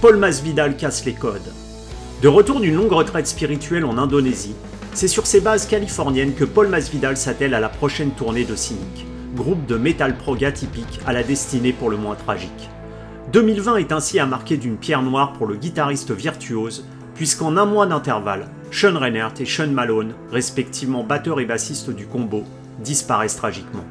Paul Masvidal casse les codes. De retour d'une longue retraite spirituelle en Indonésie, c'est sur ces bases californiennes que Paul Masvidal s'attelle à la prochaine tournée de Cynic, groupe de metal prog atypique à la destinée pour le moins tragique. 2020 est ainsi à marquer d'une pierre noire pour le guitariste virtuose, puisqu'en un mois d'intervalle, Sean Reinert et Sean Malone, respectivement batteur et bassiste du combo, disparaissent tragiquement.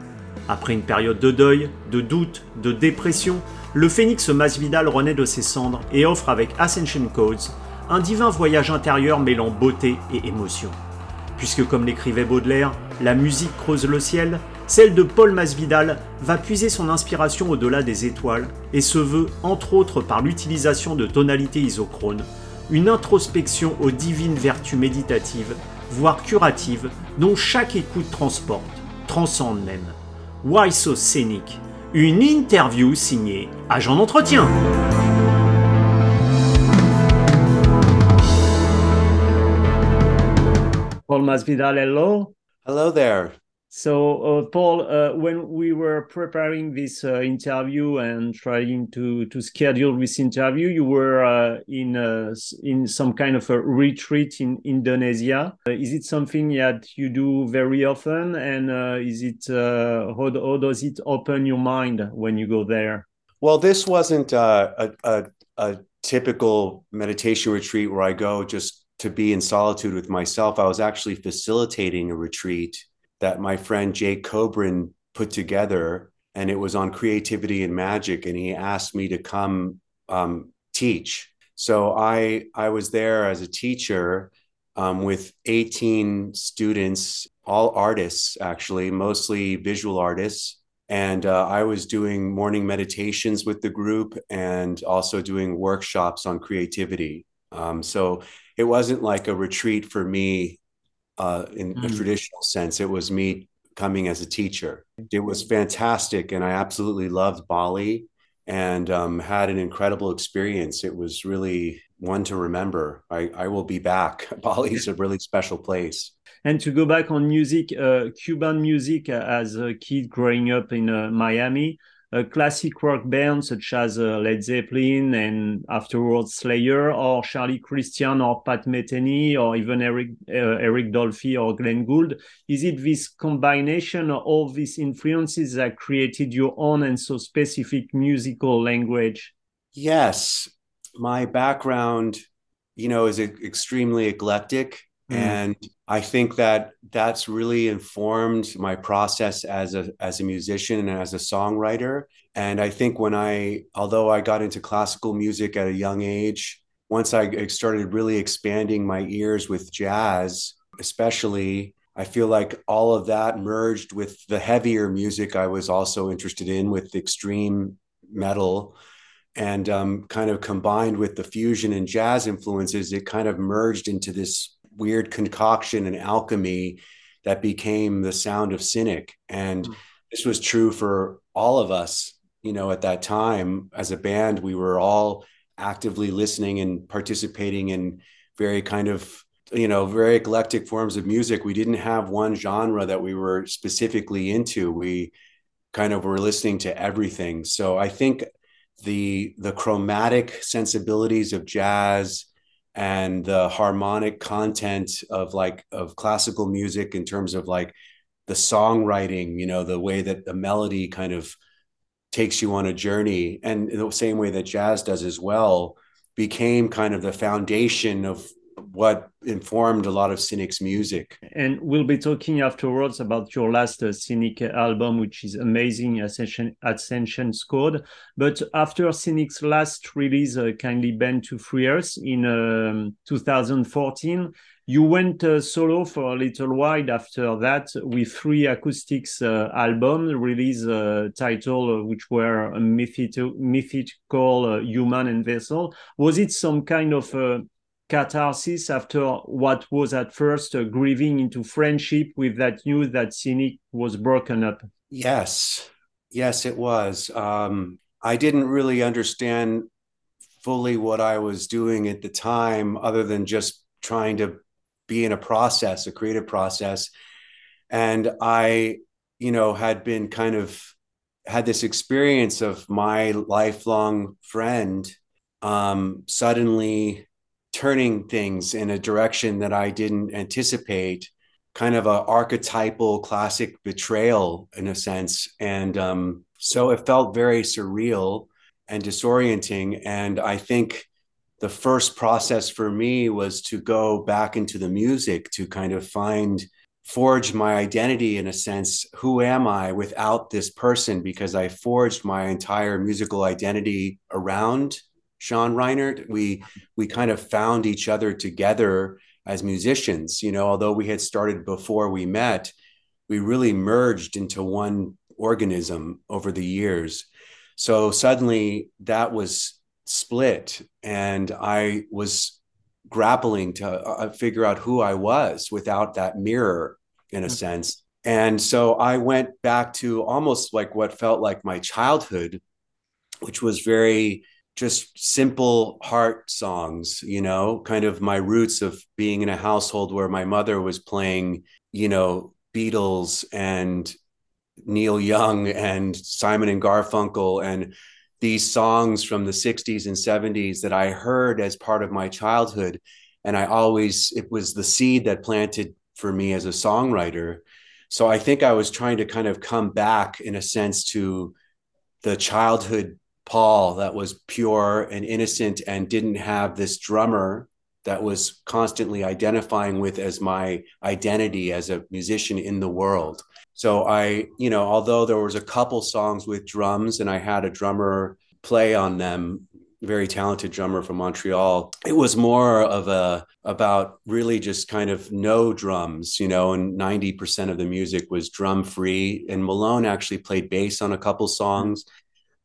Après une période de deuil, de doute, de dépression, le phénix Masvidal renaît de ses cendres et offre avec Ascension Codes un divin voyage intérieur mêlant beauté et émotion. Puisque comme l'écrivait Baudelaire, la musique creuse le ciel, celle de Paul Masvidal va puiser son inspiration au-delà des étoiles et se veut, entre autres par l'utilisation de tonalités isochrones, une introspection aux divines vertus méditatives, voire curatives, dont chaque écoute transporte, transcende même. Why So Scenic? Une interview signée Agent d'entretien. Paul Masvidal, hello. Hello there. So, uh, Paul, uh, when we were preparing this uh, interview and trying to to schedule this interview, you were uh, in uh, in some kind of a retreat in Indonesia. Uh, is it something that you do very often, and is it how, how does it open your mind when you go there? Well, this wasn't a, a, a typical meditation retreat where I go just to be in solitude with myself. I was actually facilitating a retreat that my friend Jake Kobrin put together, and it was on creativity and magic. And he asked me to come um, teach. So I I was there as a teacher um, with 18 students, all artists actually, mostly visual artists. And uh, I was doing morning meditations with the group and also doing workshops on creativity. Um, so it wasn't like a retreat for me uh, in mm. a traditional sense. It was me coming as a teacher. It was fantastic, and I absolutely loved Bali and um, had an incredible experience. It was really one to remember. I, I will be back. Bali is a really special place. And to go back on music, uh, Cuban music uh, as a kid growing up in uh, Miami, classic rock band such as uh, Led Zeppelin and afterwards Slayer or Charlie Christian or Pat Metheny or even Eric uh, Eric Dolphy or Glenn Gould. Is it this combination of all these influences that created your own and so specific musical language? Yes. My background you know is extremely eclectic mm. and I think that that's really informed my process as a as a musician and as a songwriter. And I think when I, although I got into classical music at a young age, once I started really expanding my ears with jazz, especially, I feel like all of that merged with the heavier music I was also interested in, with extreme metal and um, kind of combined with the fusion and jazz influences, it kind of merged into this weird concoction and alchemy that became the sound of cynic. And mm. this was true for all of us you know at that time. As a band we were all actively listening and participating in very kind of you know very eclectic forms of music. We didn't have one genre that we were specifically into. We kind of were listening to everything. So i think the the chromatic sensibilities of jazz and the harmonic content of like of classical music in terms of like the songwriting you know the way that the melody kind of takes you on a journey. And the same way that jazz does as well became kind of the foundation of what informed a lot of Cynic's music. And we'll be talking afterwards about your last uh, Cynic album, which is amazing, Ascension, Ascension Code. But after Cynic's last release, uh, Kindly Bend to Free Earth in um, 2014, you went uh, solo for a little while after that with three acoustics uh, albums release uh, title uh, which were mythical, mythical uh, human and vessel was it some kind of uh, catharsis after what was at first grieving into friendship with that news that Cynic was broken up? Yes, yes, it was. Um, I didn't really understand fully what I was doing at the time, other than just trying to be in a process, a creative process. And I, you know, had been kind of had this experience of my lifelong friend um, suddenly turning things in a direction that I didn't anticipate, kind of a archetypal classic betrayal in a sense. And um, so it felt very surreal and disorienting. And I think the first process for me was to go back into the music to kind of find forge my identity in a sense who am i without this person because i forged my entire musical identity around sean reinert we we kind of found each other together as musicians you know although we had started before we met we really merged into one organism over the years so suddenly that was split and i was grappling to uh, figure out who i was without that mirror in a mm-hmm. sense. And so I went back to almost like what felt like my childhood, which was very just simple heart songs, you know, kind of my roots of being in a household where my mother was playing, you know, Beatles and Neil Young and Simon and Garfunkel and these songs from the 60s and 70s that I heard as part of my childhood. And I always, it was the seed that planted for me as a songwriter. So I think I was trying to kind of come back in a sense to the childhood Paul that was pure and innocent and didn't have this drummer that was constantly identifying with as my identity as a musician in the world. So I, you know, although there was a couple songs with drums and I had a drummer play on them, very talented drummer from Montreal. It was more of a about really just kind of no drums, you know, and 90% of the music was drum free. And Malone actually played bass on a couple songs.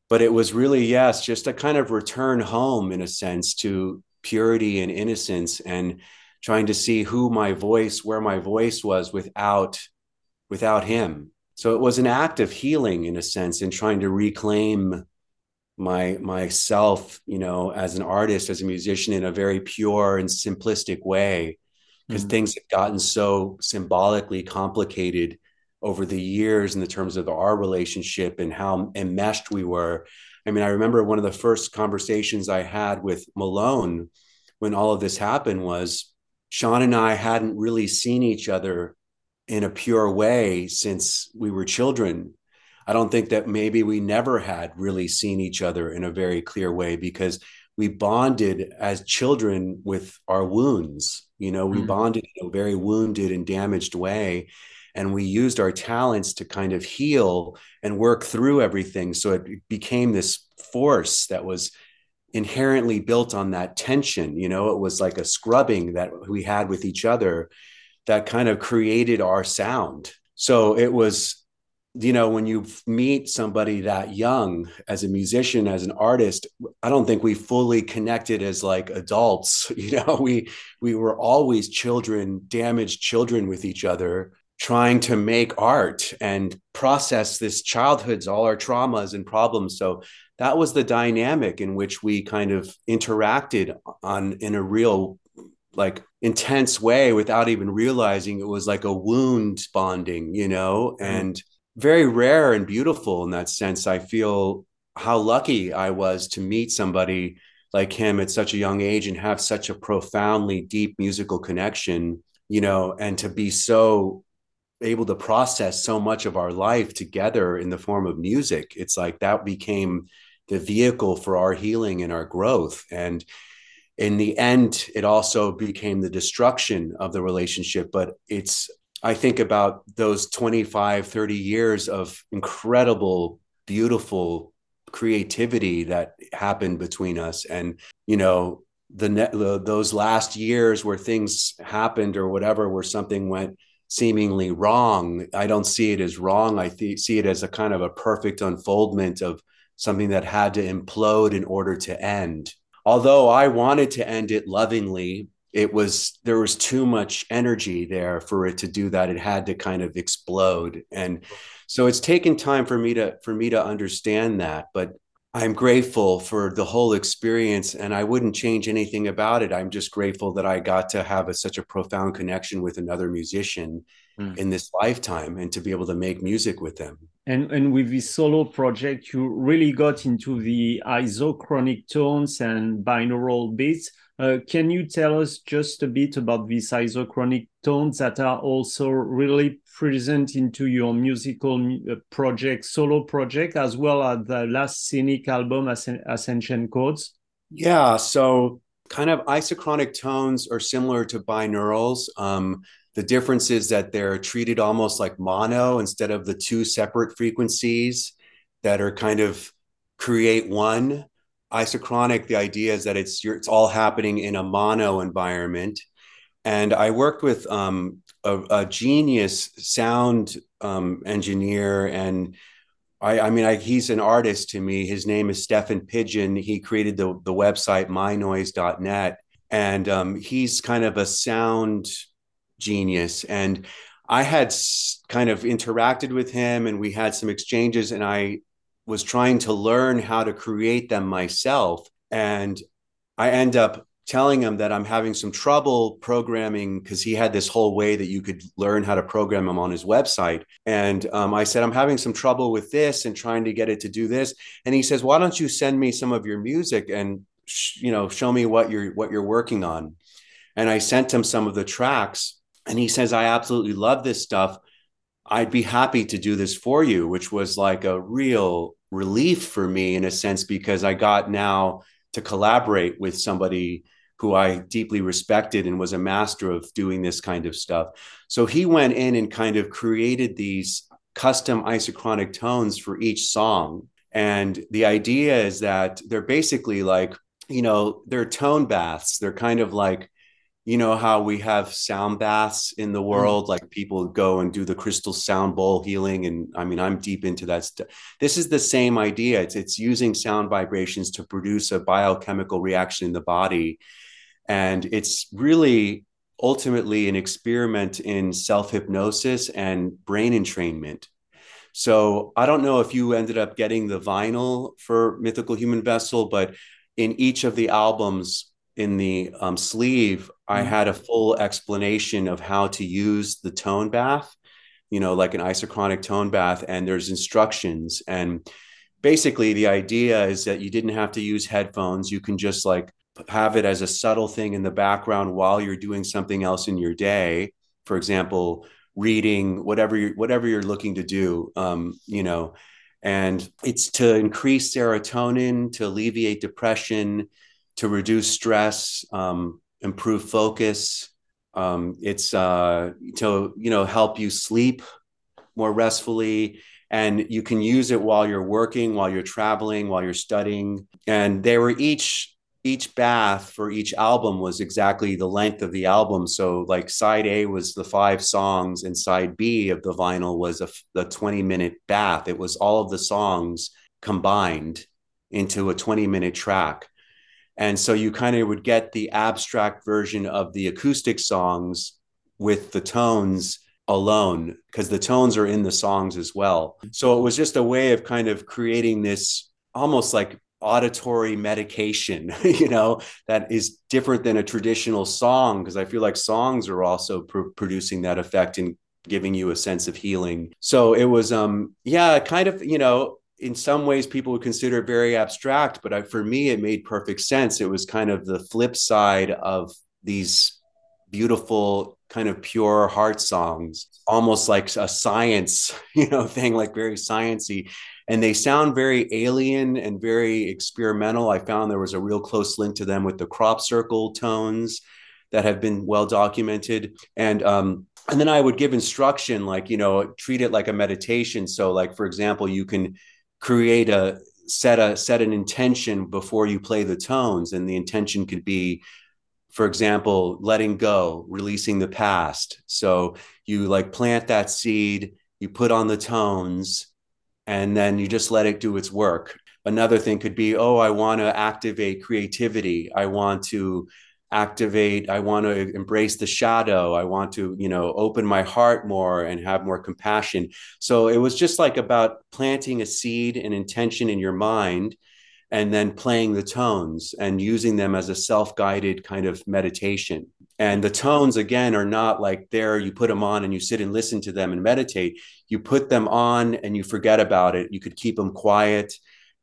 But it was really, yes, just a kind of return home in a sense to purity and innocence and trying to see who my voice, where my voice was without without him. So it was an act of healing in a sense and trying to reclaim my myself you know as an artist as a musician in a very pure and simplistic way because mm-hmm. things have gotten so symbolically complicated over the years in the terms of our relationship and how enmeshed we were i mean i remember one of the first conversations i had with malone when all of this happened was sean and i hadn't really seen each other in a pure way since we were children I don't think that maybe we never had really seen each other in a very clear way because we bonded as children with our wounds. You know, we mm. bonded in a very wounded and damaged way. And we used our talents to kind of heal and work through everything. So it became this force that was inherently built on that tension. You know, it was like a scrubbing that we had with each other that kind of created our sound. So it was you know when you meet somebody that young as a musician as an artist i don't think we fully connected as like adults you know we we were always children damaged children with each other trying to make art and process this childhood's all our traumas and problems so that was the dynamic in which we kind of interacted on in a real like intense way without even realizing it was like a wound bonding you know mm-hmm. and very rare and beautiful in that sense. I feel how lucky I was to meet somebody like him at such a young age and have such a profoundly deep musical connection, you know, and to be so able to process so much of our life together in the form of music. It's like that became the vehicle for our healing and our growth. And in the end, it also became the destruction of the relationship. But it's I think about those 25, 30 years of incredible, beautiful creativity that happened between us. And, you know, the, the those last years where things happened or whatever, where something went seemingly wrong, I don't see it as wrong. I th- see it as a kind of a perfect unfoldment of something that had to implode in order to end. Although I wanted to end it lovingly, it was there was too much energy there for it to do that it had to kind of explode and so it's taken time for me to for me to understand that but i'm grateful for the whole experience and i wouldn't change anything about it i'm just grateful that i got to have a, such a profound connection with another musician mm. in this lifetime and to be able to make music with them. And, and with this solo project, you really got into the isochronic tones and binaural beats. Uh, can you tell us just a bit about these isochronic tones that are also really present into your musical uh, project, solo project, as well as the last Cynic album, Ascension Codes? Yeah, so kind of isochronic tones are similar to binaurals. Um, the difference is that they're treated almost like mono instead of the two separate frequencies that are kind of create one. Isochronic, the idea is that it's it's all happening in a mono environment. And I worked with um, a, a, genius sound um, engineer and I, I mean, I, he's an artist to me. His name is Stéphane Pigeon. He created the, the website mynoise.net. And um, he's kind of a sound genius. And I had kind of interacted with him and we had some exchanges, and I was trying to learn how to create them myself. And I end up telling him that I'm having some trouble programming because he had this whole way that you could learn how to program them on his website. And um, I said, I'm having some trouble with this and trying to get it to do this. And he says, Why don't you send me some of your music and sh- you know show me what you're what you're working on? And I sent him some of the tracks, and he says, I absolutely love this stuff. I'd be happy to do this for you, which was like a real relief for me in a sense because I got now to collaborate with somebody who I deeply respected and was a master of doing this kind of stuff. So he went in and kind of created these custom isochronic tones for each song. And the idea is that they're basically like, you know, they're tone baths. They're kind of like, you know, how we have sound baths in the mm. world, like people go and do the crystal sound bowl healing. And I mean, I'm deep into that stuff. This is the same idea. It's, it's using sound vibrations to produce a biochemical reaction in the body and it's really ultimately an experiment in self hypnosis and brain entrainment. So I don't know if you ended up getting the vinyl for Mythical Human Vessel, but in each of the albums in the um, sleeve, I mm-hmm. had a full explanation of how to use the tone bath, you know, like an isochronic tone bath, and there's instructions. And basically, the idea is that you didn't have to use headphones. You can just like have it as a subtle thing in the background while you're doing something else in your day for example reading whatever you're whatever you're looking to do um, you know and it's to increase serotonin to alleviate depression to reduce stress um, improve focus um, it's uh, to you know help you sleep more restfully and you can use it while you're working while you're traveling while you're studying and they were each each bath for each album was exactly the length of the album. So like side A was the five songs and side B of the vinyl was a, a 20 minute bath. It was all of the songs combined into a 20 minute track. And so you kind of would get the abstract version of the acoustic songs with the tones alone because the tones are in the songs as well. So it was just a way of kind of creating this almost like auditory medication, you know, that is different than a traditional song because I feel like songs are also pr- producing that effect and giving you a sense of healing. So it was um yeah, kind of, you know, in some ways people would consider it very abstract, but I, for me it made perfect sense. It was kind of the flip side of these beautiful kind of pure heart songs almost like a science you know thing like very sciency and they sound very alien and very experimental. I found there was a real close link to them with the crop circle tones that have been well documented. And um, and then I would give instruction like you know treat it like a meditation. So like for example, you can create a set a set an intention before you play the tones, and the intention could be for example, letting go, releasing the past. So you like plant that seed, you put on the tones, and then you just let it do its work. Another thing could be, oh, I want to activate creativity. I want to activate i want to embrace the shadow i want to you know open my heart more and have more compassion. So it was just like about planting a seed and intention in your mind and then playing the tones and using them as a self-guided kind of meditation. And the tones again are not like there you put them on and you sit and listen to them and meditate. You put them on and you forget about it. You could keep them quiet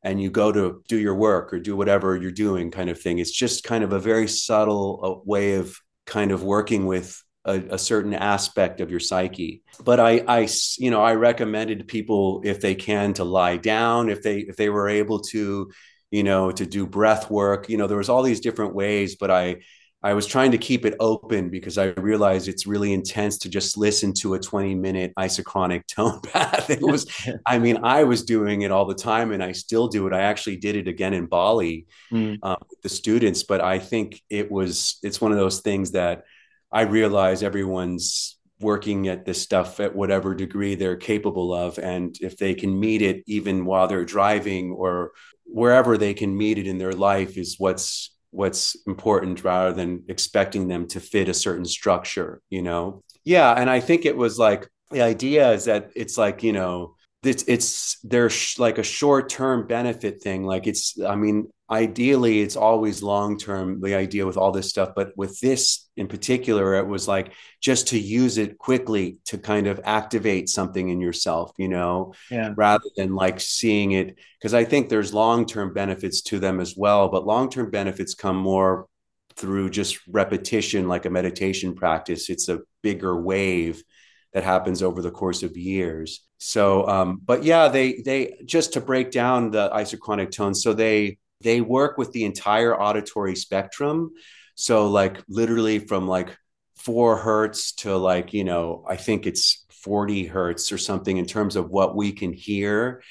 and you go to do your work or do whatever you're doing kind of thing it's just kind of a very subtle uh, way of kind of working with a, a, certain aspect of your psyche. But I, I you know i recommended people if they can to lie down if they if they were able to you know to do breath work you know there was all these different ways but i I was trying to keep it open because I realized it's really intense to just listen to a 20 minute isochronic tone bath. It was, I mean, I was doing it all the time and I still do it. I actually did it again in Bali mm. uh, with the students, but I think it was, it's one of those things that I realize everyone's working at this stuff at whatever degree they're capable of. And if they can meet it even while they're driving or wherever they can meet it in their life is what's what's important rather than expecting them to fit a certain structure you know? Yeah and i think it was like the idea is that it's like you know it's it's there's like a short term benefit thing like it's i mean ideally it's always long term the idea with all this stuff but with this in particular it was like just to use it quickly to kind of activate something in yourself you know yeah. rather than like seeing it because i think there's long term benefits to them as well but long term benefits come more through just repetition like a meditation practice it's a bigger wave that happens over the course of years so um but yeah they they just to break down the isochronic tones so they they work with the entire auditory spectrum. So, like, literally from like four hertz to like, you know, I think it's 40 hertz or something in terms of what we can hear.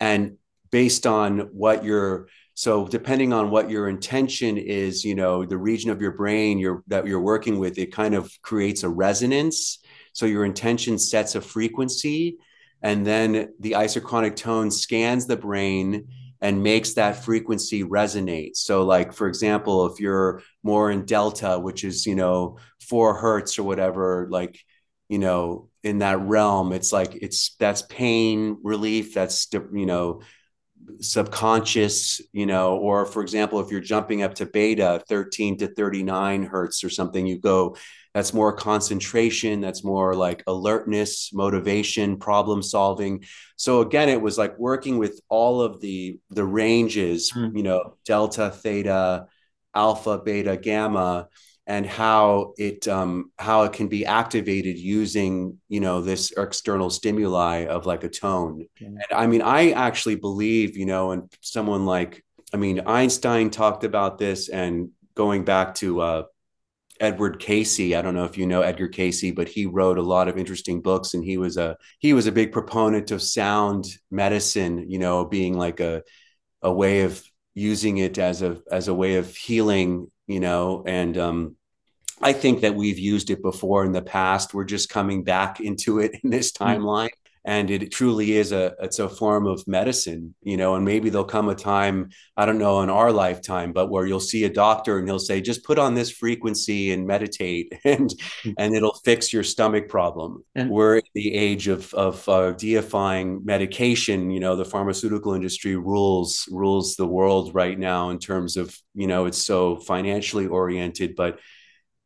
And based on what your so depending on what your intention is you know the region of your brain you're, that you're working with it kind of creates a resonance so your intention sets a frequency and then the isochronic tone scans the brain and makes that frequency resonate. So, like for example, if you're more in delta, which is you know four hertz or whatever, like you know in that realm, it's like it's that's pain relief. That's you know subconscious, you know, or for example, if you're jumping up to beta 13 to 39 hertz or something, you go that's more concentration that's more like alertness motivation problem solving. So again it was like working with all of the the ranges mm. you know delta theta alpha beta gamma and how it um, how it can be activated using you know this external stimuli of like a tone. And i mean i actually believe you know and someone like i mean einstein talked about this and going back to uh, Edward Cayce. I don't know if you know Edgar Cayce, but he wrote a lot of interesting books, and he was a he was a big proponent of sound medicine. You know, being like a a way of using it as a as a way of healing. You know, and um, I think that we've used it before in the past. We're just coming back into it in this mm-hmm. timeline and it truly is a it's a form of medicine you know and maybe there'll come a time i don't know in our lifetime but where you'll see a doctor and he'll say just put on this frequency and meditate and hmm. and it'll fix your stomach problem and we're in the age of of uh, deifying medication you know the pharmaceutical industry rules rules the world right now in terms of you know it's so financially oriented but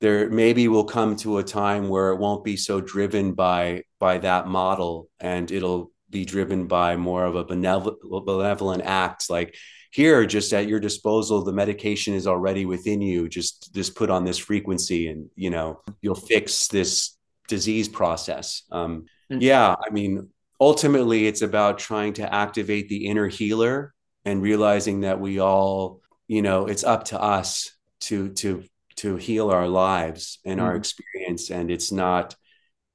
there maybe will come to a time where it won't be so driven by by that model and it'll be driven by more of a benevolent, benevolent act like here just at your disposal the medication is already within you just just put on this frequency and you know you'll fix this disease process um, mm. yeah i mean ultimately it's about trying to activate the inner healer and realizing that we all you know it's up to us to to to heal our lives and mm our experience and it's not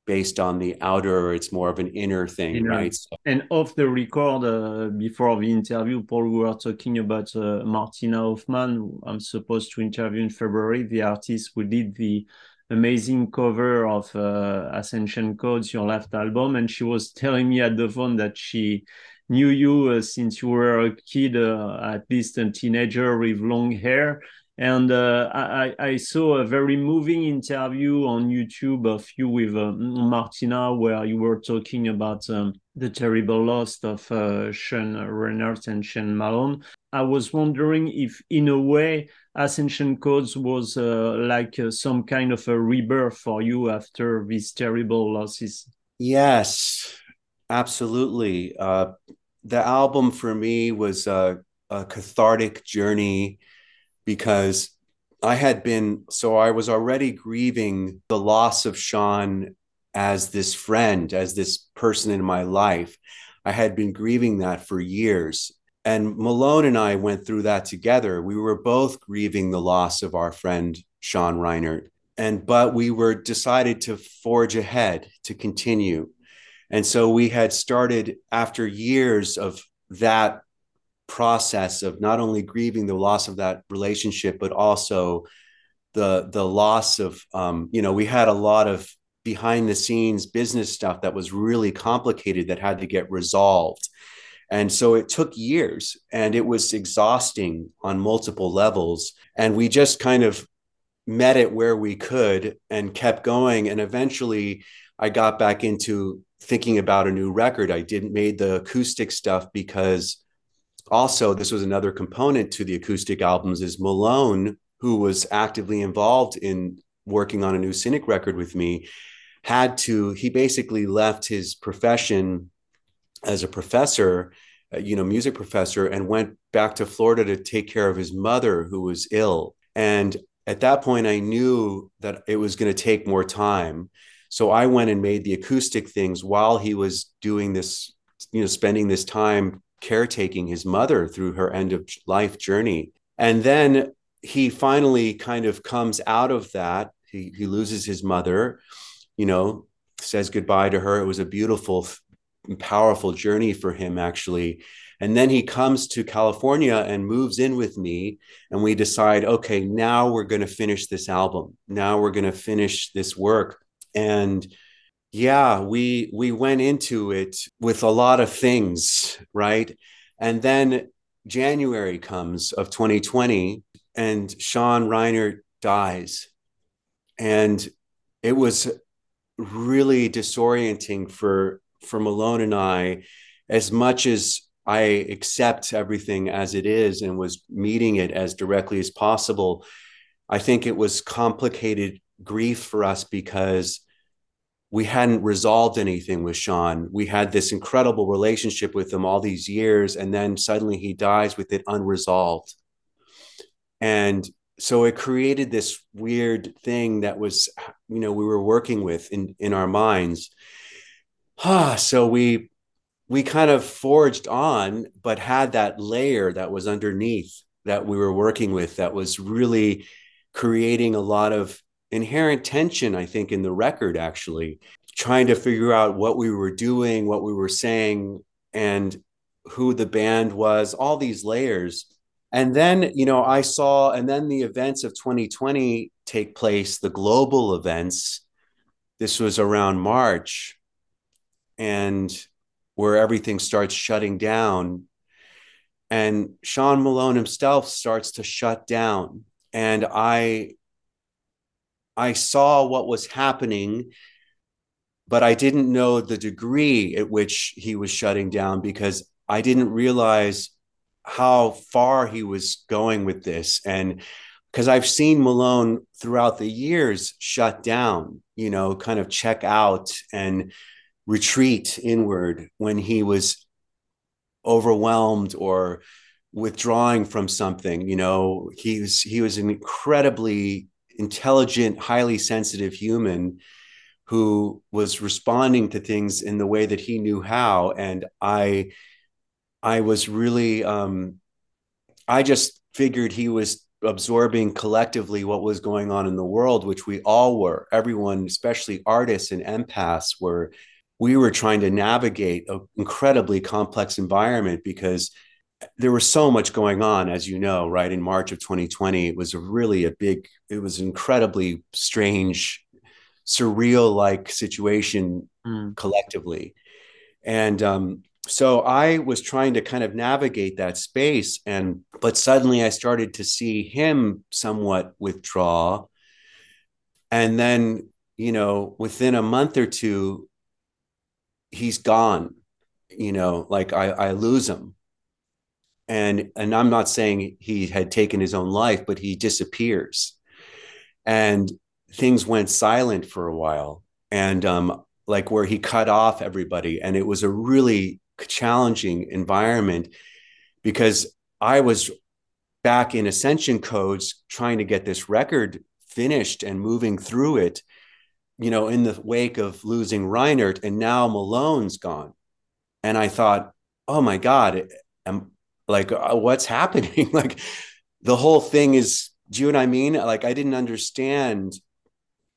based on the outer it's more of an inner thing inner. right? So, and off the record uh, before the interview paul we were talking about uh, martina hoffmann i'm supposed to interview in february the artist who did the amazing cover of uh, ascension codes your last album. And she was telling me at the phone that she knew you uh, since you were a kid uh, at least a teenager with long hair and uh, I, I, saw a very moving interview on YouTube of you with uh, Martina, where you were talking about um, the terrible loss of uh, Sean Reynolds and Shane Malone. I was wondering if, in a way, Ascension Codes was uh, like uh, some kind of a rebirth for you after these terrible losses. Yes, absolutely. Uh, the album for me was a, a cathartic journey because I had been, so I was already grieving the loss of Sean as this friend, as this person in my life. I had been grieving that for years. And Malone and I went through that together. We were both grieving the loss of our friend Sean Reinert. And but we were decided to forge ahead, to continue. And so we had started after years of that process of not only grieving the loss of that relationship, but also the the loss of um, you know, we had a lot of behind the scenes business stuff that was really complicated that had to get resolved and so it took years and it was exhausting on multiple levels. And we just kind of met it where we could and kept going. And eventually I got back into thinking about a new record. I didn't made the acoustic stuff because also this was another component to the acoustic albums is Malone, who was actively involved in working on a new cynic record with me, had to, he basically left his profession as a professor, uh, you know, music professor, and went back to Florida to take care of his mother who was ill. And at that point, I knew that it was going to take more time. So I went and made the acoustic things while he was doing this, you know, spending this time caretaking his mother through her end of life journey. And then he finally kind of comes out of that. He, he loses his mother, you know, says goodbye to her. It was a beautiful powerful journey for him actually and then he comes to california and moves in with me and we decide okay now we're going to finish this album now we're going to finish this work and yeah we we went into it with a lot of things right? And then january comes of 2020 and sean reiner dies. And it was really disorienting for for Malone and I, as much as I accept everything as it is and was meeting it as directly as possible, I think it was complicated grief for us because we hadn't resolved anything with Sean. We had this incredible relationship with him all these years, and then suddenly he dies with it unresolved. And so it created this weird thing that was, you know, we were working with in, in our minds ah, so we we kind of forged on, but had that layer that was underneath that we were working with that was really creating a lot of inherent tension, I think, in the record, actually, trying to figure out what we were doing, what we were saying, and who the band was, all these layers. And then, you know, I saw, and then the events of 2020 take place, the global events. This was around March and where everything starts shutting down. And Sean Malone himself starts to shut down. And I I saw what was happening, but I didn't know the degree at which he was shutting down because I didn't realize how far he was going with this. And because I've seen Malone throughout the years shut down, you know, kind of check out and retreat inward when he was overwhelmed or withdrawing from something you know he was he was incredibly intelligent highly sensitive human who was responding to things in the way that he knew how. And i i was really um i just figured he was absorbing collectively what was going on in the world which we all were. Everyone especially artists and empaths were we were trying to navigate an incredibly complex environment because there was so much going on as you know right? In march of 2020 it was a really a big it was incredibly strange surreal like situation mm. collectively. And um, so i was trying to kind of navigate that space and but suddenly i started to see him somewhat withdraw. And then you know within a month or two he's gone you know like i i lose him and and I'm not saying he had taken his own life, but he disappears, and things went silent for a while, and um, like where he cut off everybody, and it was a really challenging environment because I was back in Ascension Codes trying to get this record finished and moving through it, you know, in the wake of losing Reinert, and now Malone's gone, and I thought, oh my God, am like uh, what's happening? Like the whole thing is do you know what i mean? Like i didn't understand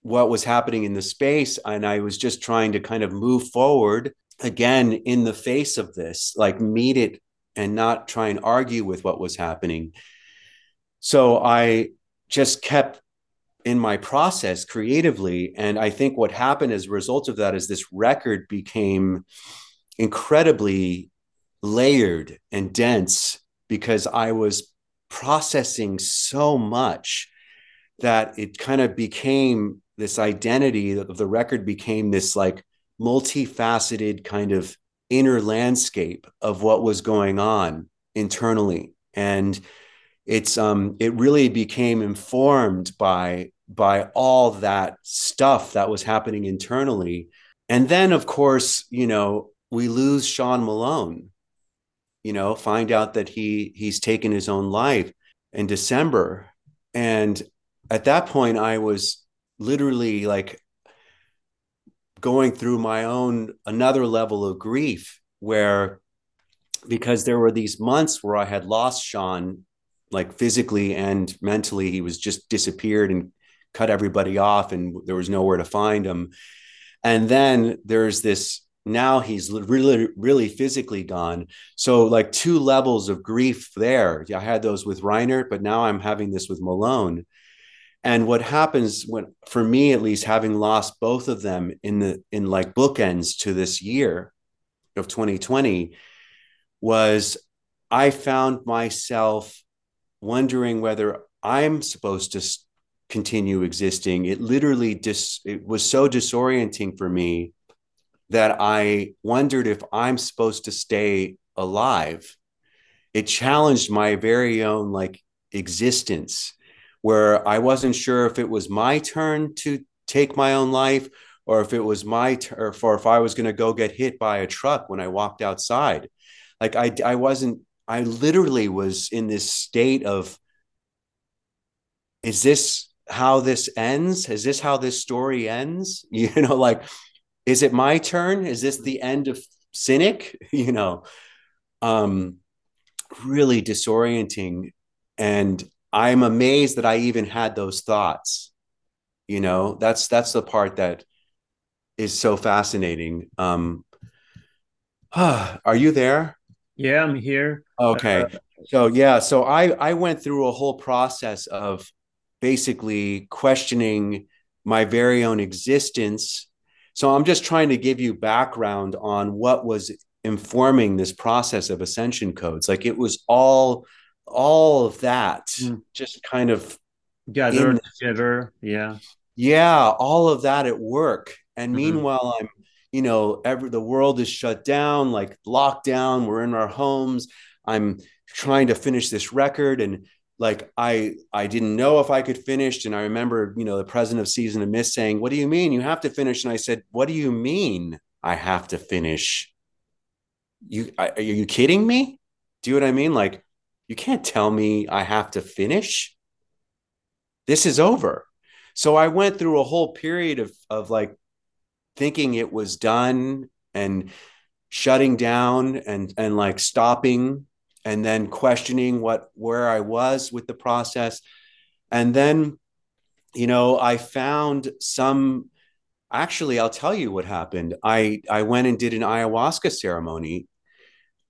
what was happening in the space and i was just trying to kind of move forward again in the face of this like meet it and not try and argue with what was happening. So i just kept in my process creatively and i think what happened as a result of that is this record became incredibly layered and dense because I was processing so much that it kind of became this identity of the record became this like multifaceted kind of inner landscape of what was going on internally. And it's um it really became informed by by all that stuff that was happening internally. And then of course you know we lose Sean Malone you know, find out that he he's taken his own life in December. And at that point, I was literally like going through my own another level of grief where because there were these months where I had lost Sean like physically and mentally he was just disappeared and cut everybody off and there was nowhere to find him and then there's this now he's really really physically gone. So like two levels of grief there. I had those with reiner but now i'm having this with malone. And what happens when for me at least having lost both of them in the in like bookends to this year of 2020 was i found myself wondering whether i'm supposed to continue existing. It literally dis it was so disorienting for me that I wondered if I'm supposed to stay alive. It challenged my very own like existence where I wasn't sure if it was my turn to take my own life or if it was my turn or if I was going to go get hit by a truck when I walked outside. Like I, I wasn't, I literally was in this state of, is this how this ends? Is this how this story ends? You know, like is it my turn? Is this the end of Cynic? You know, um, really disorienting. And I'm amazed that I even had those thoughts. You know, that's that's the part that is so fascinating. Um, are you there? Yeah, I'm here. Okay. Uh, so yeah, so I I went through a whole process of basically questioning my very own existence so I'm just trying to give you background on what was informing this process of ascension codes. Like it was all all of that mm. just kind of gathered together. Yeah. Yeah, all of that at work. And mm-hmm. meanwhile, I'm, you know, every the world is shut down, like lockdown. We're in our homes. I'm trying to finish this record and like I I didn't know if I could finish. And I remember, you know, the president of Season of Mist saying, What do you mean you have to finish? And I said, What do you mean I have to finish? You are you kidding me? Do you know what I mean? Like, you can't tell me I have to finish. This is over. So I went through a whole period of of like thinking it was done and shutting down and and like stopping and then questioning what where I was with the process. And then, you know, I found some actually I'll tell you what happened. I I went and did an ayahuasca ceremony.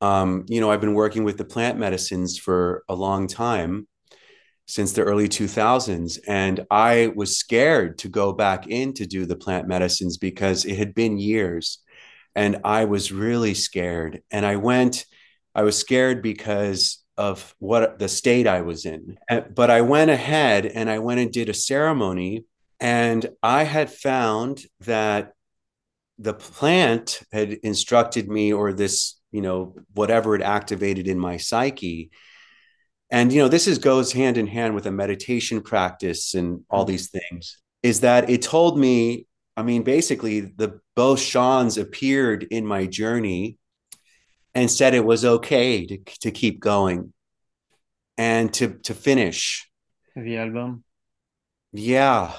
Um, you know, I've been working with the plant medicines for a long time since the early 2000s and I was scared to go back in to do the plant medicines because it had been years and I was really scared and I went I was scared because of what the state I was in. Uh, but I went ahead and I went and did a ceremony, and I had found that the plant had instructed me, or this you know whatever it activated in my psyche and you know this is goes hand in hand with a meditation practice and all these things is that it told me i mean basically the both seans appeared in my journey and said it was okay to, to keep going and to to finish. The album? Yeah.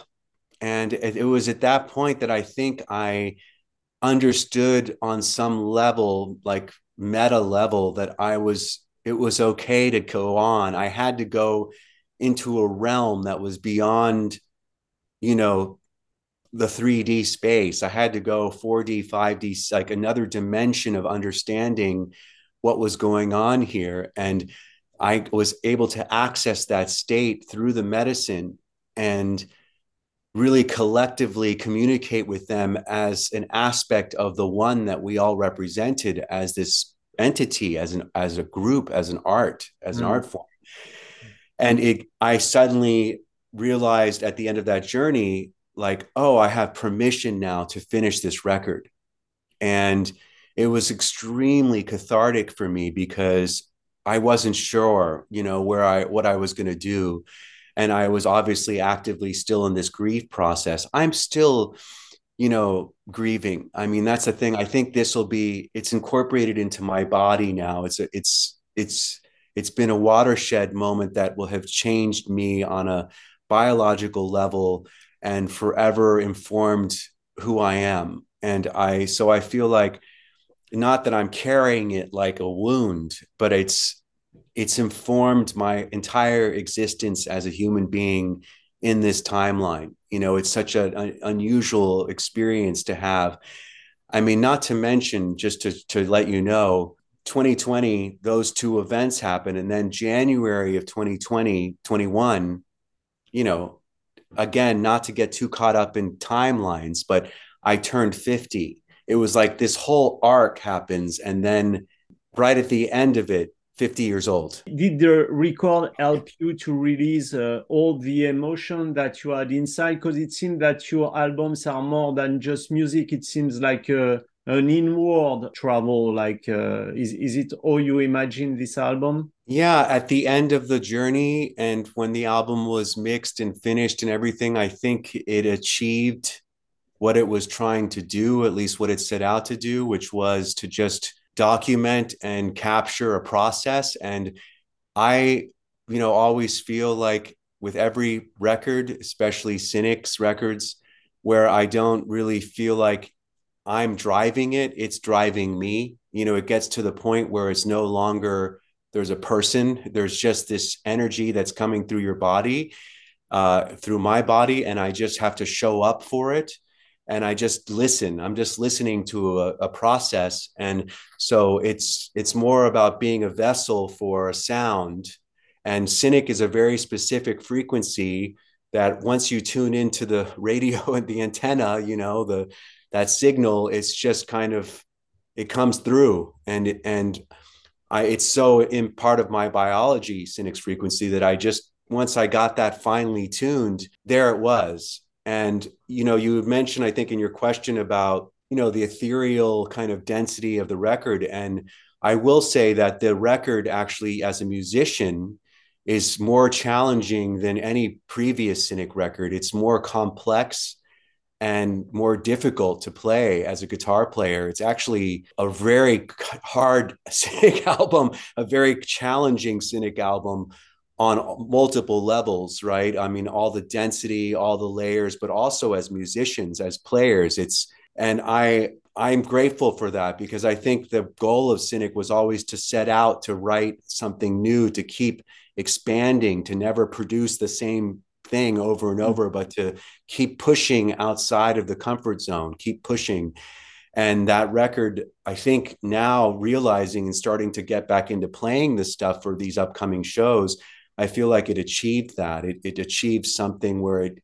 And it, it was at that point that i think i understood on some level like meta level that i was it was okay to go on. I had to go into a realm that was beyond, you know, the 3D space. I had to go 4D, 5D, like another dimension of understanding what was going on here. And I was able to access that state through the medicine and really collectively communicate with them as an aspect of the one that we all represented as this entity as an as a group as an art as an mm. art form and it i suddenly realized at the end of that journey like oh i have permission now to finish this record. And it was extremely cathartic for me because i wasn't sure you know where i what i was going to do. And i was obviously actively still in this grief process. I'm still you know grieving. I mean that's the thing. I think this will be it's incorporated into my body now. It's a, it's it's it's been a watershed moment that will have changed me on a biological level and forever informed who i am. And i so i feel like not that i'm carrying it like a wound but it's it's informed my entire existence as a human being in this timeline. You know it's such an unusual experience to have. I mean not to mention just to, to let you know 2020 those two events happened and then january of 2020 21 you know again not to get too caught up in timelines but i turned 50 it was like this whole arc happens and then right at the end of it 50 years old. Did the record help you to release uh, all the emotion that you had inside? Because it seems that your albums are more than just music. It seems like uh, an inward travel. Like, uh, is, is it how you imagine this album? Yeah, at the end of the journey and when the album was mixed and finished and everything, I think it achieved what it was trying to do, at least what it set out to do, which was to just document and capture a process and i you know always feel like with every record especially cynics records where i don't really feel like i'm driving it it's driving me you know it gets to the point where it's no longer there's a person there's just this energy that's coming through your body uh, through my body and i just have to show up for it and I just listen. I'm just listening to a, a, process, and so it's it's more about being a vessel for a sound. And cynic is a very specific frequency that once you tune into the radio and the antenna, you know the that signal. It's just kind of it comes through, and and I it's so in part of my biology, cynic's frequency that I just once I got that finely tuned, there it was and, you know, you mentioned, I think, in your question about, you know, the ethereal kind of density of the record. And I will say that the record actually, as a musician, is more challenging than any previous Cynic record. It's more complex and more difficult to play as a guitar player. It's actually a very hard Cynic album, a very challenging Cynic album on multiple levels, right? I mean, all the density, all the layers, but also as musicians, as players, it's and I I'm grateful for that because I think the goal of Cynic was always to set out to write something new, to keep expanding, to never produce the same thing over and over, but to keep pushing outside of the comfort zone, keep pushing. And that record, I think now realizing and starting to get back into playing this stuff for these upcoming shows, I feel like it achieved that. It, it achieved something where it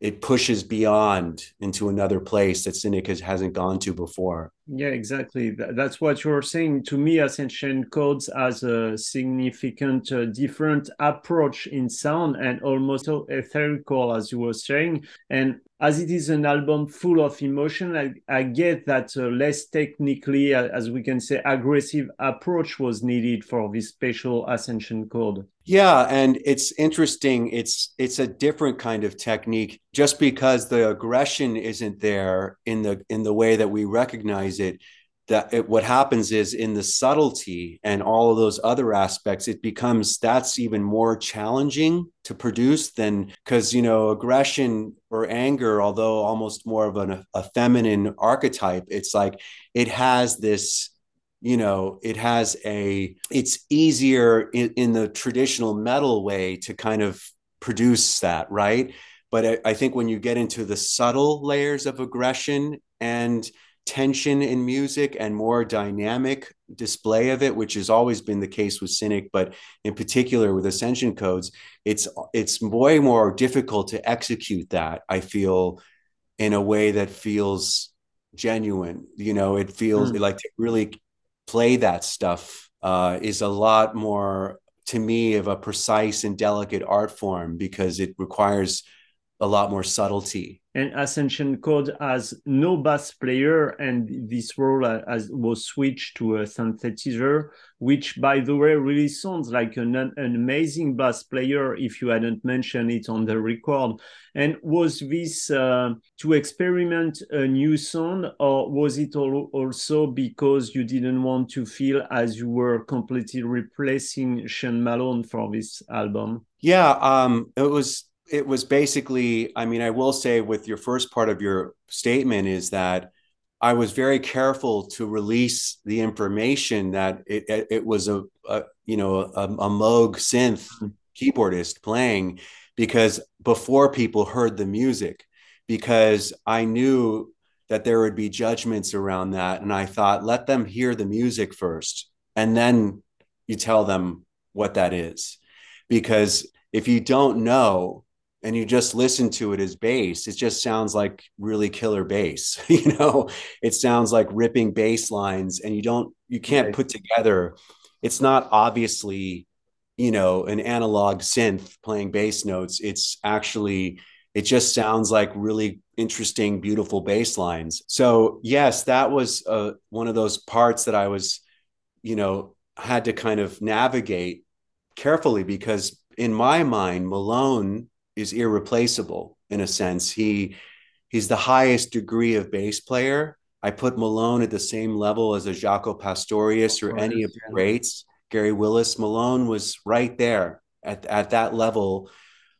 it pushes beyond into another place that Cynic has, hasn't gone to before. Yeah, exactly. That's what you're saying. To me, Ascension Codes has a significant uh, different approach in sound and almost so etherical, as you were saying. And as it is an album full of emotion, I, I get that uh, less technically, uh, as we can say, aggressive approach was needed for this special Ascension Code. Yeah, and it's interesting. It's it's a different kind of technique. Just because the aggression isn't there in the in the way that we recognize it, that it, what happens is in the subtlety and all of those other aspects it becomes that's even more challenging to produce than because you know aggression or anger although almost more of an, a feminine archetype it's like it has this you know it has a it's easier in, in the traditional metal way to kind of produce that right? But I, I think when you get into the subtle layers of aggression and tension in music and more dynamic display of it which has always been the case with cynic but in particular with ascension codes it's it's way more difficult to execute that i feel in a way that feels genuine you know it feels mm. like to really play that stuff uh, is a lot more to me of a precise and delicate art form because it requires a lot more subtlety and Ascension Code has no bass player, and this role has, was switched to a synthesizer, which, by the way, really sounds like an, an amazing bass player if you hadn't mentioned it on the record. And was this uh, to experiment a new sound, or was it all, also because you didn't want to feel as you were completely replacing Sean Malone for this album? Yeah, um, it was it was basically, I mean, I will say with your first part of your statement is that I was very careful to release the information that it, it, it was a, a, you know a, a Moog synth keyboardist playing because before people heard the music because I knew that there would be judgments around that and I thought let them hear the music first and then you tell them what that is. Because if you don't know and you just listen to it as bass, it just sounds like really killer bass. you know, it sounds like ripping bass lines, and you don't, you can't right. put together. It's not obviously, you know, an analog synth playing bass notes. It's actually, it just sounds like really interesting, beautiful bass lines. So yes, that was uh, one of those parts that I was, you know, had to kind of navigate carefully because in my mind, Malone is irreplaceable in a sense. He he's the highest degree of bass player. I put Malone at the same level as a Jaco Pastorius or any of the greats. Gary Willis Malone was right there at, at that level,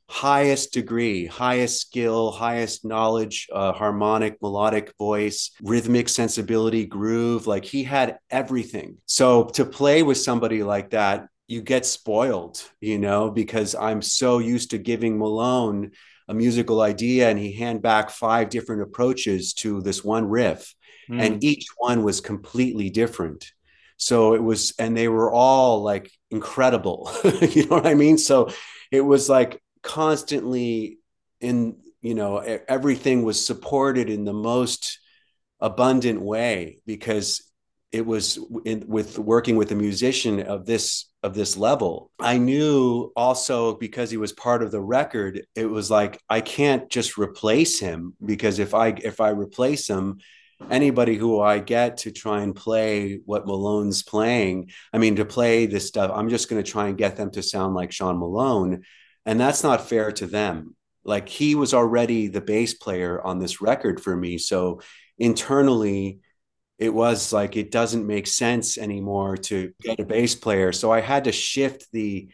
highest degree, highest skill, highest knowledge, uh, harmonic, melodic voice, rhythmic sensibility, groove. Like he had everything. So to play with somebody like that you get spoiled, you know, because I'm so used to giving Malone a musical idea and he hand back five different approaches to this one riff mm. and each one was completely different. So it was and they were all like incredible. you know what I mean? So it was like constantly in you know everything was supported in the most abundant way because it was in, with working with a musician of this of this level. I knew also because he was part of the record it was like i can't just replace him because if i if i replace him anybody who i get to try and play what malone's playing i mean to play this stuff i'm just going to try and get them to sound like sean malone and that's not fair to them. Like he was already the bass player on this record for me. So internally it was like it doesn't make sense anymore to get a bass player. So i had to shift the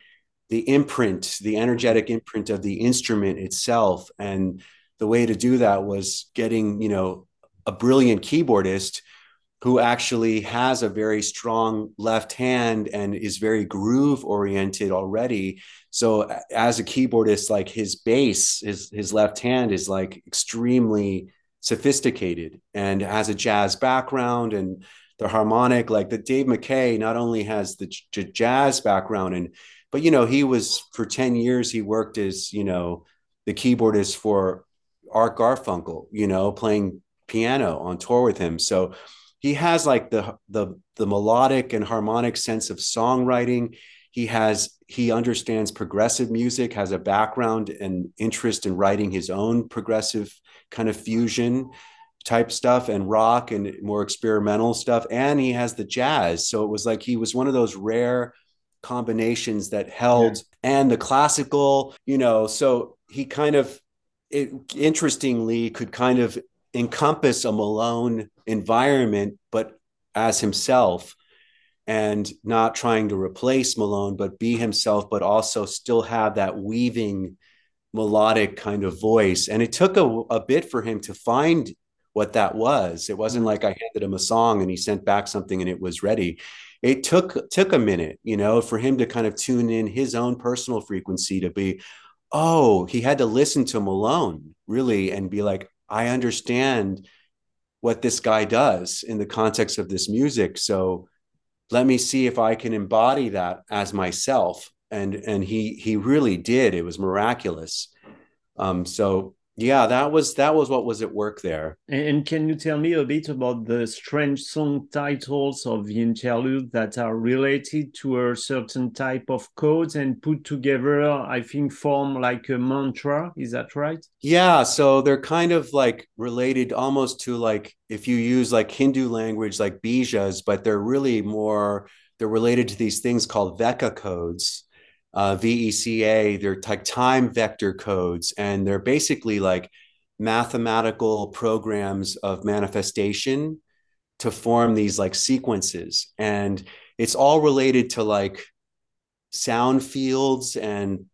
the imprint the energetic imprint of the instrument itself. And the way to do that was getting you know a brilliant keyboardist who actually has a very strong left hand and is very groove oriented already. So as a keyboardist like his bass his his left hand is like extremely sophisticated. And has a jazz background and the harmonic like the Dave Mackay not only has the j- jazz background and but you know he was for 10 years he worked as you know the keyboardist for Art Garfunkel you know playing piano on tour with him. So he has like the the the melodic and harmonic sense of songwriting. He has he understands progressive music has a background and interest in writing his own progressive kind of fusion type stuff and rock and more experimental stuff and he has the jazz so it was like he was one of those rare combinations that held yeah. and the classical you know so he kind of it, interestingly could kind of encompass a malone environment but as himself and not trying to replace malone but be himself but also still have that weaving melodic kind of voice and it took a, a bit for him to find what that was. It wasn't mm. like I handed him a song and he sent back something and it was ready. It took took a minute, you know, for him to kind of tune in his own personal frequency to be, oh, he had to listen to Malone really and be like, I understand what this guy does in the context of this music. So let me see if I can embody that as myself. And and he he really did. It was miraculous. Um, so yeah that was that was what was at work there and can you tell me a bit about the strange song titles of the interlude that are related to a certain type of codes and put together i think form like a mantra is that right yeah so they're kind of like related almost to like if you use like hindu language like bijas but they're really more they're related to these things called veka codes uh, VECA, they're like time vector codes, and they're basically like mathematical programs of manifestation to form these like sequences. And it's all related to like sound fields and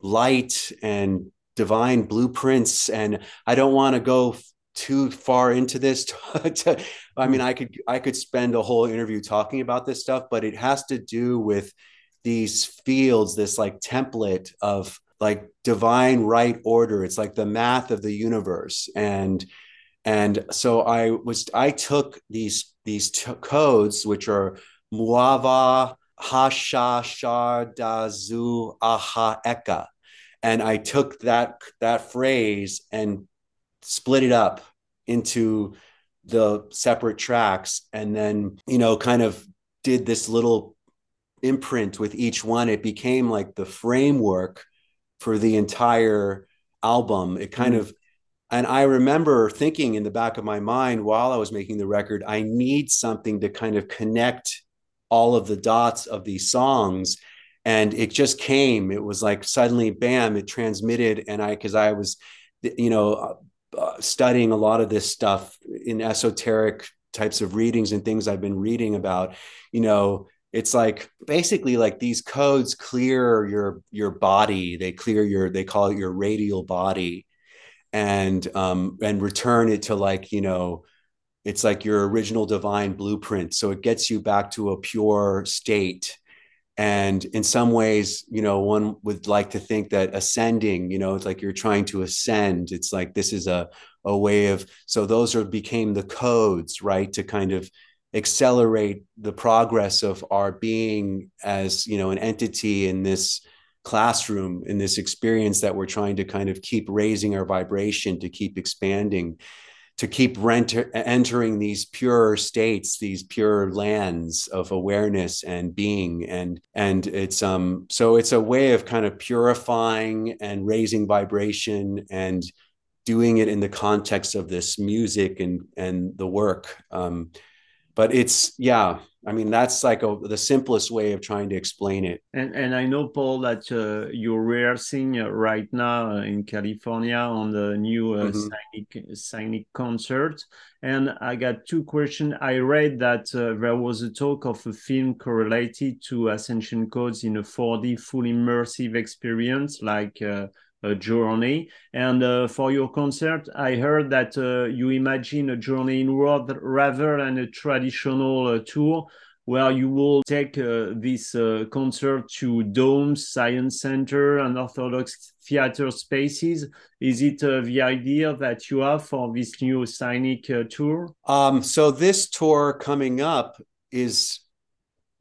light and divine blueprints. And I don't want to go too far into this to, to, i mean i could i could spend a whole interview talking about this stuff but it has to do with these fields, this like template of like divine right order. It's like the math of the universe. And and so I was I took these these t- codes, which are muava, hasha, shar, da, aha, eka. And I took that that phrase and split it up into the separate tracks and then you know kind of did this little imprint with each one, it became like the framework for the entire album. It kind mm. of, and I remember thinking in the back of my mind while I was making the record, I need something to kind of connect all of the dots of these songs. And it just came. It was like suddenly, bam, it transmitted. And I, because I was, you know, uh, studying a lot of this stuff in esoteric types of readings and things I've been reading about, you know, it's like basically like these codes clear your your body. They clear your they call it your radial body. And um and return it to like you know it's like your original divine blueprint. So it gets you back to a pure state. And in some ways you know one would like to think that ascending you know it's like you're trying to ascend. It's like this is a a way of so those are became the codes right to kind of accelerate the progress of our being as you know an entity in this classroom in this experience that we're trying to kind of keep raising our vibration to keep expanding to keep renter, entering these pure states these pure lands of awareness and being. And and it's um so it's a way of kind of purifying and raising vibration and doing it in the context of this music and and the work. Um but it's yeah i mean that's like a, the simplest way of trying to explain it. And and i know paul that uh, you're rehearsing uh, right now uh, in california on the new uh, mm-hmm. concert. And i got two questions. I read that uh, there was a talk of a film correlated to ascension codes in a 4d full immersive experience like uh, journey. And uh, for your concert, I heard that uh, you imagine a journey inward rather than a traditional uh, tour where you will take uh, this uh, concert to domes, science center, and Orthodox theater spaces. Is it uh, the idea that you have for this new Cynic tour? Um, so this tour coming up is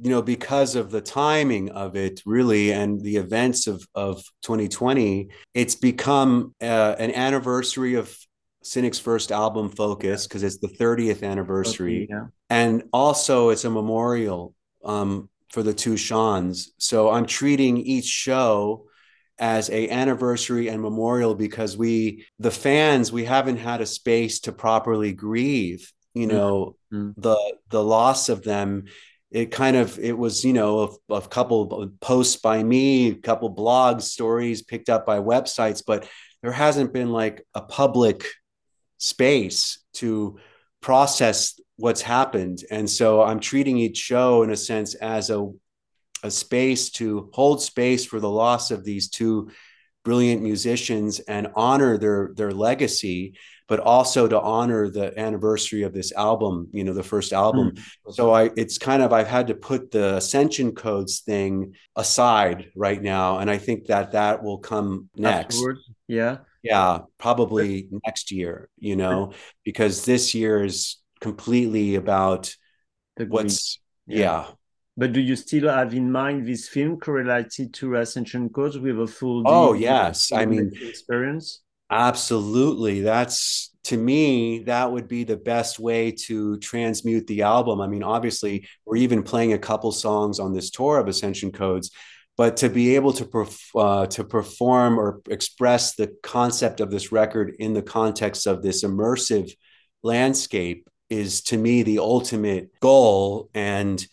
you know because of the timing of it really and the events of of 2020 it's become uh, an anniversary of Cynic's first album, Focus, because it's the 30th anniversary. Okay, yeah. And also, it's a memorial um, for the two Seans. So I'm treating each show as a anniversary and memorial because we the fans we haven't had a space to properly grieve you know Mm. the the loss of them it kind of it was you know a, a couple posts by me a couple blogs stories picked up by websites but there hasn't been like a public space to process what's happened. And so i'm treating each show in a sense as a a space to hold space for the loss of these two brilliant musicians and honor their their legacy but also to honor the anniversary of this album you know the first album Mm. so i it's kind of i've had to put the ascension codes thing aside right now and i think that that will come next Afterwards, yeah. yeah probably next year you know because this year is completely about The what's Yeah. yeah But do you still have in mind this film correlated to Ascension Codes with a full Oh, yes. I mean- experience? Absolutely. That's to me, that would be the best way to transmute the album. I mean, obviously, we're even playing a couple songs on this tour of Ascension Codes, but to be able to perf- uh, to perform or express the concept of this record in the context of this immersive landscape is to me the ultimate goal and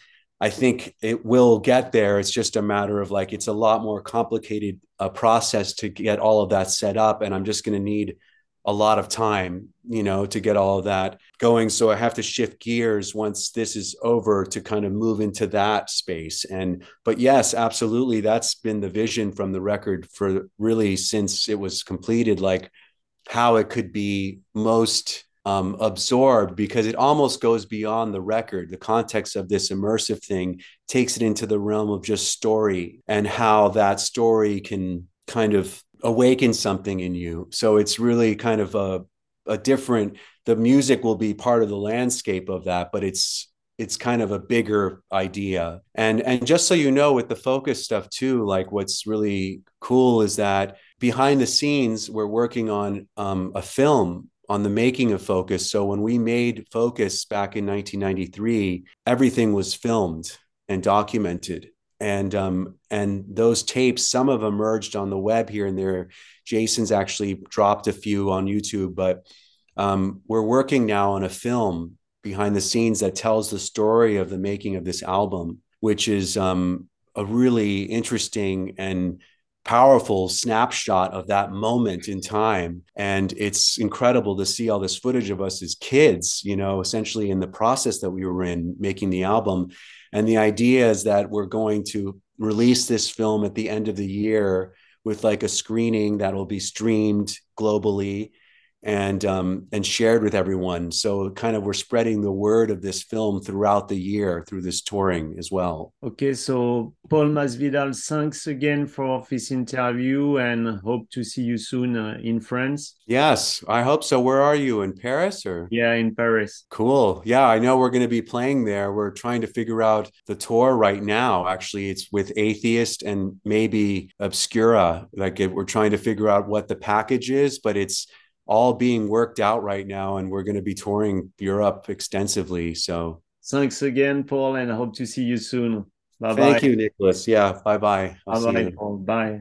I think it will get there. It's just a matter of like it's a lot more complicated uh, process to get all of that set up, and I'm just going to need a lot of time, you know, to get all of that going. So I have to shift gears once this is over to kind of move into that space. And but yes, absolutely, that's been the vision from the record for really since it was completed, like how it could be most um, absorbed because it almost goes beyond the record. The context of this immersive thing takes it into the realm of just story and how that story can kind of awaken something in you. So it's really kind of a, a different, the music will be part of the landscape of that, but it's, it's kind of a bigger idea. And, and just so you know, with the focus stuff too, like what's really cool is that behind the scenes, we're working on um, a film on the making of Focus. So when we made Focus back in 1993, everything was filmed and documented. And um, and those tapes, some of them emerged on the web here and there. Jason's actually dropped a few on YouTube, but um, we're working now on a film behind the scenes that tells the story of the making of this album, which is um, a really interesting and powerful snapshot of that moment in time. And it's incredible to see all this footage of us as kids you know essentially in the process that we were in making the album. And the idea is that we're going to release this film at the end of the year with like a screening that will be streamed globally and um, and shared with everyone. So kind of we're spreading the word of this film throughout the year through this touring as well. Okay, so Paul Masvidal, thanks again for this interview and hope to see you soon uh, in France. Yes, I hope so. Where are you in Paris or? Yeah, in Paris. Cool. Yeah, I know we're going to be playing there. We're trying to figure out the tour right now. Actually, it's with Atheist and maybe Obscura. Like it, we're trying to figure out what the package is, but it's all being worked out right now and we're going to be touring Europe extensively. So Thanks again, Paul, and I hope to see you soon. Bye thank bye. you, Nicholas. Yeah, bye bye. Bye bye, Paul. Bye.